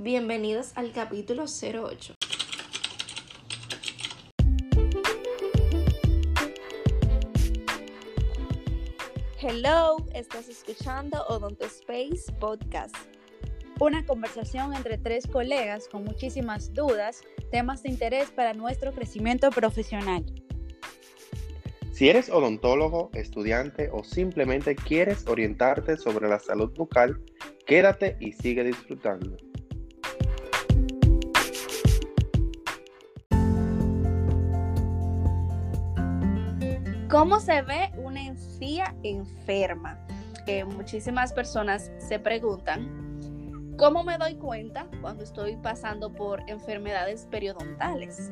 Bienvenidos al capítulo 08. Hello, estás escuchando Odonto Space Podcast. Una conversación entre tres colegas con muchísimas dudas, temas de interés para nuestro crecimiento profesional. Si eres odontólogo, estudiante o simplemente quieres orientarte sobre la salud bucal, quédate y sigue disfrutando. ¿Cómo se ve una encía enferma? Que muchísimas personas se preguntan, ¿cómo me doy cuenta cuando estoy pasando por enfermedades periodontales?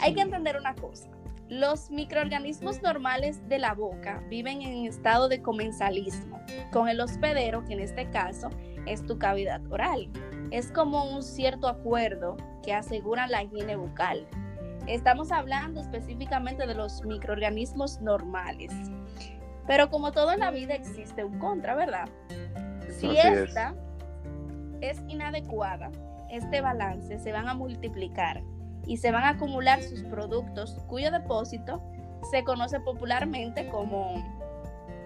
Hay que entender una cosa. Los microorganismos normales de la boca viven en estado de comensalismo, con el hospedero, que en este caso es tu cavidad oral. Es como un cierto acuerdo que asegura la higiene bucal. Estamos hablando específicamente de los microorganismos normales. Pero como todo en la vida existe un contra, ¿verdad? Si esta es. inadecuada, este balance se van a multiplicar y se van a acumular sus productos cuyo depósito se conoce popularmente como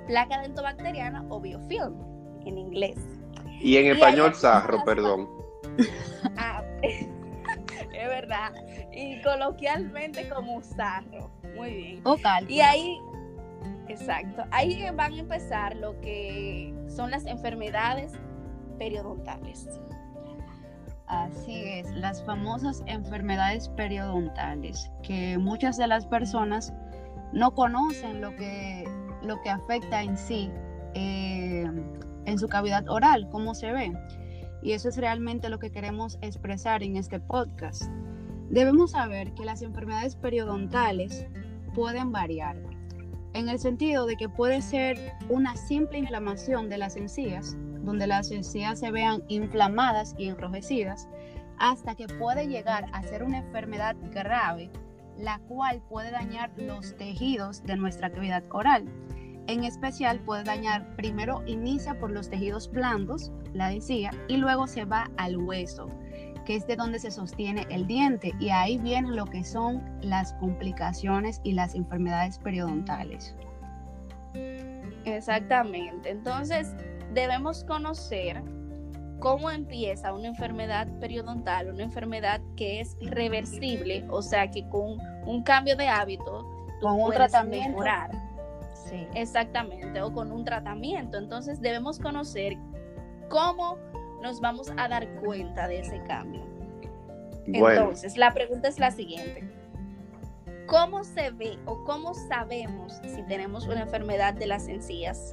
placa dentobacteriana o biofilm en inglés. Y en español sarro, perdón. Y coloquialmente como sarro. Muy bien. Y ahí, exacto, ahí van a empezar lo que son las enfermedades periodontales. Así es, las famosas enfermedades periodontales, que muchas de las personas no conocen lo que, lo que afecta en sí eh, en su cavidad oral, cómo se ve. Y eso es realmente lo que queremos expresar en este podcast. Debemos saber que las enfermedades periodontales pueden variar, en el sentido de que puede ser una simple inflamación de las encías, donde las encías se vean inflamadas y enrojecidas, hasta que puede llegar a ser una enfermedad grave, la cual puede dañar los tejidos de nuestra cavidad oral. En especial puede dañar, primero inicia por los tejidos blandos, la encía, y luego se va al hueso, que es de donde se sostiene el diente, y ahí vienen lo que son las complicaciones y las enfermedades periodontales. Exactamente. Entonces, debemos conocer cómo empieza una enfermedad periodontal, una enfermedad que es irreversible, o sea que con un cambio de hábito con un tratamiento mejorar. Sí. Exactamente, o con un tratamiento. Entonces debemos conocer cómo nos vamos a dar cuenta de ese cambio. Entonces, la pregunta es la siguiente. ¿Cómo se ve o cómo sabemos si tenemos una enfermedad de las encías?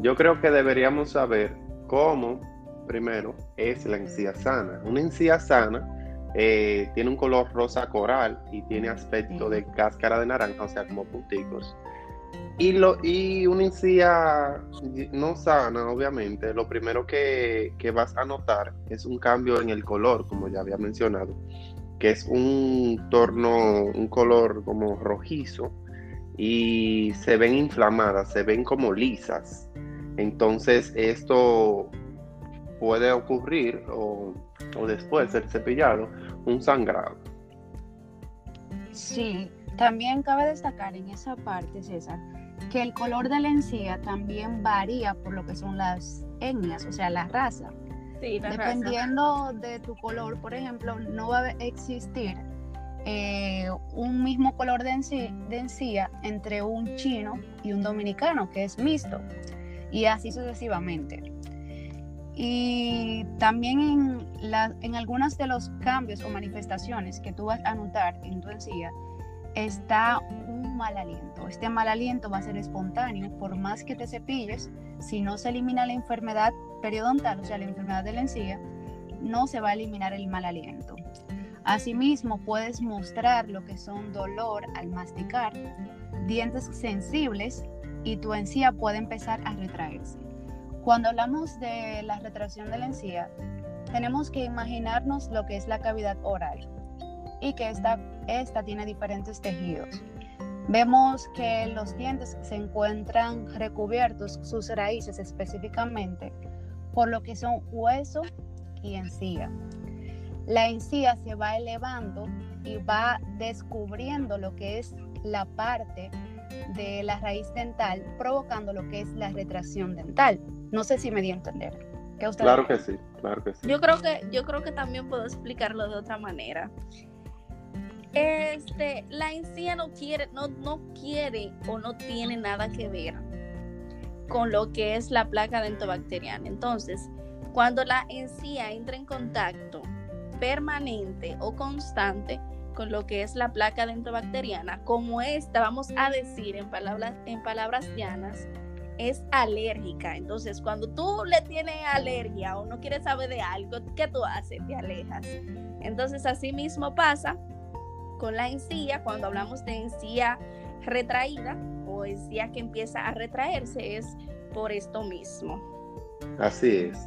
Yo creo que deberíamos saber cómo, primero, es la encía sana. Una encía sana eh, tiene un color rosa coral y tiene aspecto de cáscara de naranja, o sea, como punticos. Y, lo, y una encía no sana, obviamente, lo primero que, que, vas a notar es un cambio en el color, como ya había mencionado, que es un torno, un color como rojizo y se ven inflamadas, se ven como lisas. Entonces esto puede ocurrir o, después del cepillado un sangrado. Sí, también cabe destacar en esa parte, César, que el color de la encía también varía por lo que son las etnias, o sea, la raza. Sí, Dependiendo de tu color, por ejemplo, no va a existir eh, un mismo color de encía entre un chino y un dominicano, que es mixto y así sucesivamente. Y también en, la, en algunos de los cambios o manifestaciones que tú vas a notar en tu encía, está un mal aliento. Este mal aliento va a ser espontáneo, por más que te cepilles, si no se elimina la enfermedad periodontal, o sea, la enfermedad de la encía, no se va a eliminar el mal aliento. Asimismo, puedes mostrar lo que son dolor al masticar, dientes sensibles y tu encía puede empezar a retraerse. Cuando hablamos de la retracción de la encía, tenemos que imaginarnos lo que es la cavidad oral y que esta, esta tiene diferentes tejidos. Vemos que los dientes se encuentran recubiertos, sus raíces específicamente, por lo que son hueso y encía. La encía se va elevando y va descubriendo lo que es la parte de la raíz dental, provocando lo que es la retracción dental. No sé si me di a entender. claro que sí, claro que sí. Yo creo que, yo creo que también puedo explicarlo de otra manera. Este, la encía no quiere, no, no quiere o no tiene nada que ver con lo que es la placa dentobacteriana. Entonces, cuando la encía entra en contacto permanente o constante con lo que es la placa dentobacteriana, como esta, vamos a decir en palabras, en palabras llanas, es alérgica. Entonces, cuando tú le tienes alergia o no quieres saber de algo, ¿qué tú haces? Te alejas. Entonces, así mismo pasa con la encía, cuando hablamos de encía retraída o encía que empieza a retraerse, es por esto mismo. Así es.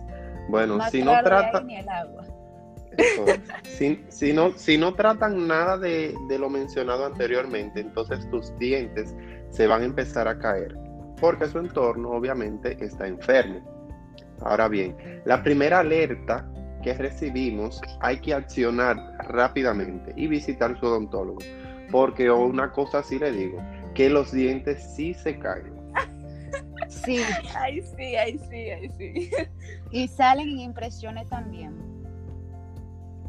Bueno, si no trata... si, no, si no tratan nada de, de, lo mencionado anteriormente, entonces tus dientes se van a empezar a caer, porque su entorno obviamente está enfermo. Ahora bien, la primera alerta que recibimos hay que accionar rápidamente y visitar su odontólogo. Porque una cosa sí le digo, que los dientes sí se caen. Sí. Ay, sí, ay, sí, ay, sí. Y salen en impresiones también.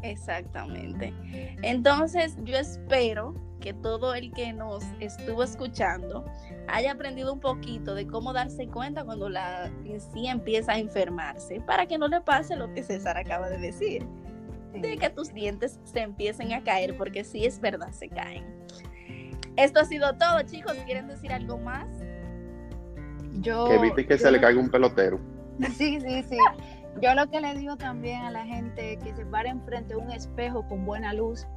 Exactamente. Entonces, yo espero que todo el que nos estuvo escuchando haya aprendido un poquito de cómo darse cuenta cuando la sí empieza a enfermarse, para que no le pase lo que César acaba de decir, de que tus dientes se empiecen a caer, porque sí es verdad, se caen. Esto ha sido todo, chicos. ¿Quieren decir algo más? Yo, que viste que se le caiga un pelotero. Sí, sí, sí. Yo lo que le digo también a la gente que se pare enfrente de un espejo con buena luz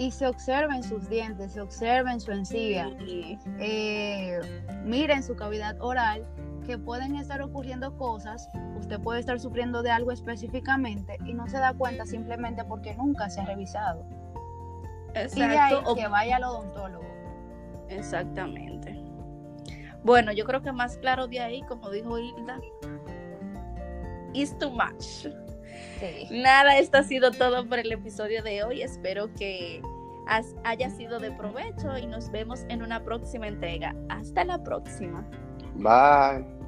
y se observen sus dientes, se observen su encía, eh, miren su cavidad oral, que pueden estar ocurriendo cosas, usted puede estar sufriendo de algo específicamente y no se da cuenta simplemente porque nunca se ha revisado. Exacto. Y de ahí que vaya al odontólogo. Exactamente. Bueno, yo creo que más claro de ahí, como dijo Hilda, is too much. Nada, esto ha sido todo por el episodio de hoy. Espero que haya sido de provecho y nos vemos en una próxima entrega. Hasta la próxima. Bye.